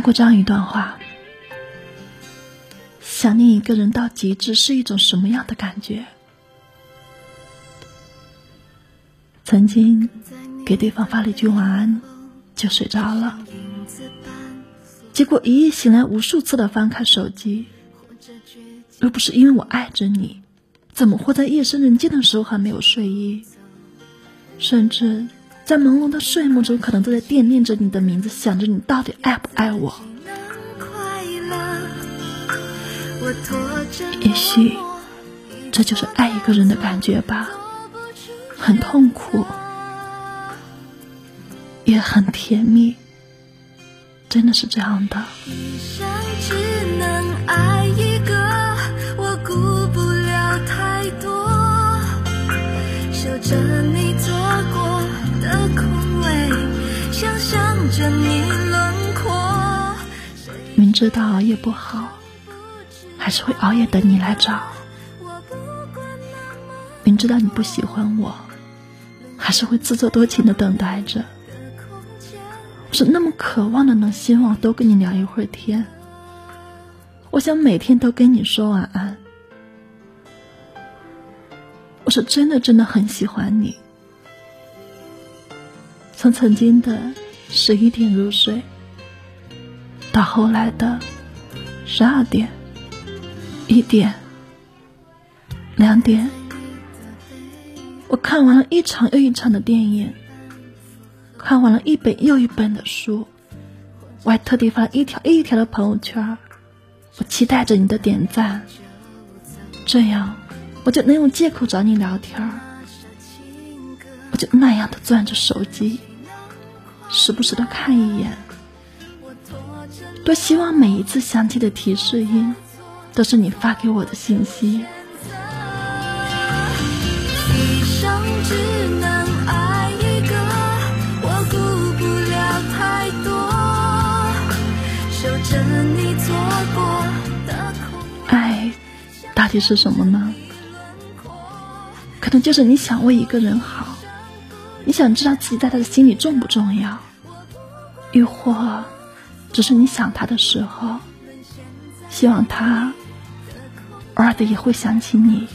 看过这样一段话：想念一个人到极致是一种什么样的感觉？曾经给对方发了一句晚安，就睡着了。结果一夜醒来，无数次的翻看手机。若不是因为我爱着你，怎么会在夜深人静的时候还没有睡意？甚至在朦胧的睡梦中，可能都在惦念着你的名字，想着你到底爱不爱我。也许这就是爱一个人的感觉吧。很痛苦，也很甜蜜，真的是这样的。着你明知道熬夜不好，还是会熬夜等你来找。明知道你不喜欢我。还是会自作多情的等待着，我是那么渴望的能希望多跟你聊一会儿天，我想每天都跟你说晚安。我是真的真的很喜欢你，从曾经的十一点入睡，到后来的十二点、一点、两点。我看完了一场又一场的电影，看完了一本又一本的书，我还特地发了一条一条的朋友圈我期待着你的点赞，这样我就能用借口找你聊天我就那样的攥着手机，时不时的看一眼，多希望每一次响起的提示音，都是你发给我的信息。爱到底是什么呢？可能就是你想为一个人好，你想知道自己在他的心里重不重要，亦或只是你想他的时候，希望他偶尔的也会想起你。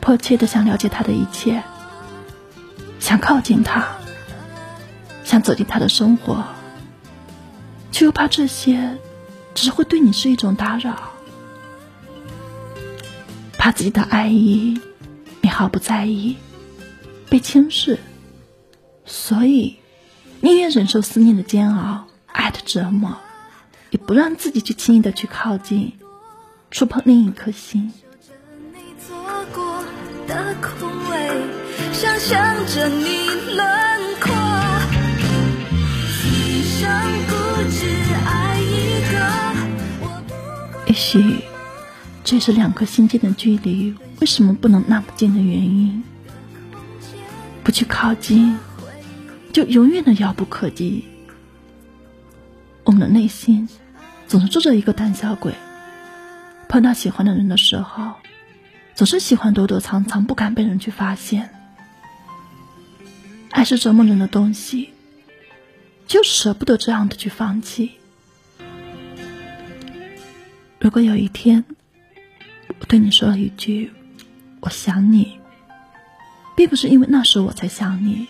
迫切的想了解他的一切，想靠近他，想走进他的生活，却又怕这些只会对你是一种打扰，怕自己的爱意你毫不在意，被轻视，所以宁愿忍受思念的煎熬、爱的折磨，也不让自己去轻易的去靠近、触碰另一颗心。想象着你轮廓。也许这是两颗心间的距离为什么不能那么近的原因。不去靠近，就永远的遥不可及。我们的内心总是住着一个胆小鬼，碰到喜欢的人的时候。总是喜欢躲躲藏藏，不敢被人去发现。爱是折磨人的东西，就舍不得这样的去放弃。如果有一天，我对你说了一句“我想你”，并不是因为那时我才想你，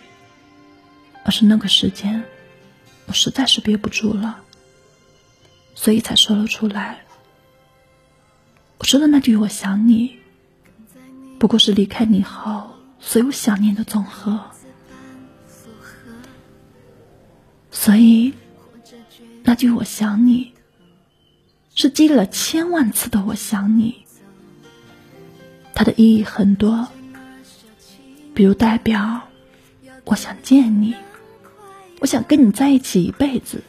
而是那个时间，我实在是憋不住了，所以才说了出来。我说的那句“我想你”。不过是离开你后所有想念的总和，所以那句“我想你”是积累了千万次的“我想你”，它的意义很多，比如代表我想见你，我想跟你在一起一辈子，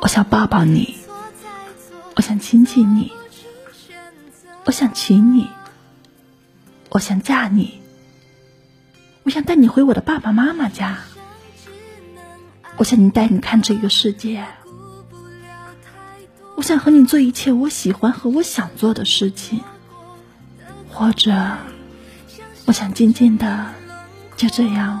我想抱抱你，我想亲亲你，我想娶你。我想嫁你，我想带你回我的爸爸妈妈家，我想你带你看这个世界，我想和你做一切我喜欢和我想做的事情，或者我想静静的就这样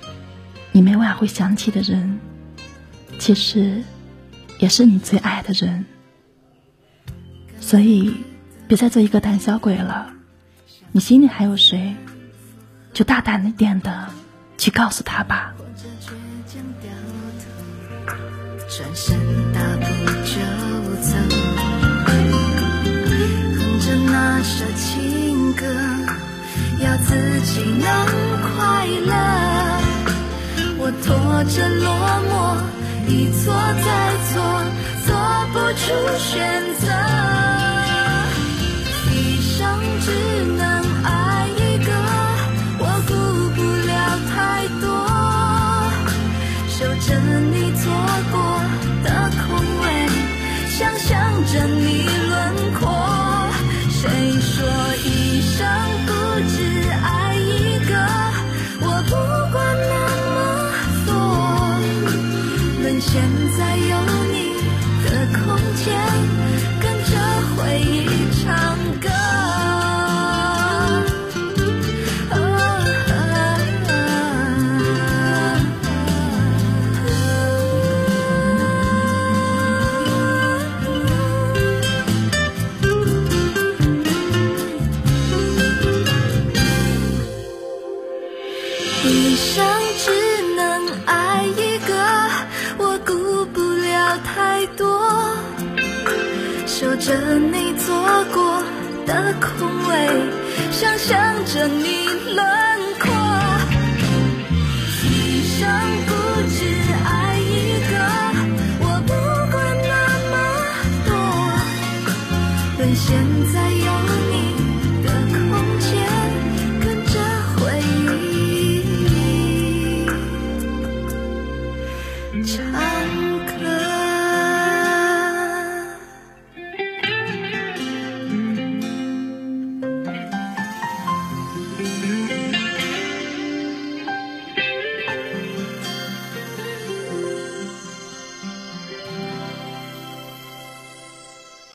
你每晚会想起的人，其实也是你最爱的人。所以，别再做一个胆小鬼了。你心里还有谁，就大胆一点的去告诉他吧。转身大步就走，哼着那首情歌，要自己能快乐。我拖着落寞，一错再错，做不出选择。现在有着你坐过的空位想象着你轮廓一生不只爱一个我不管那么多但现在有你。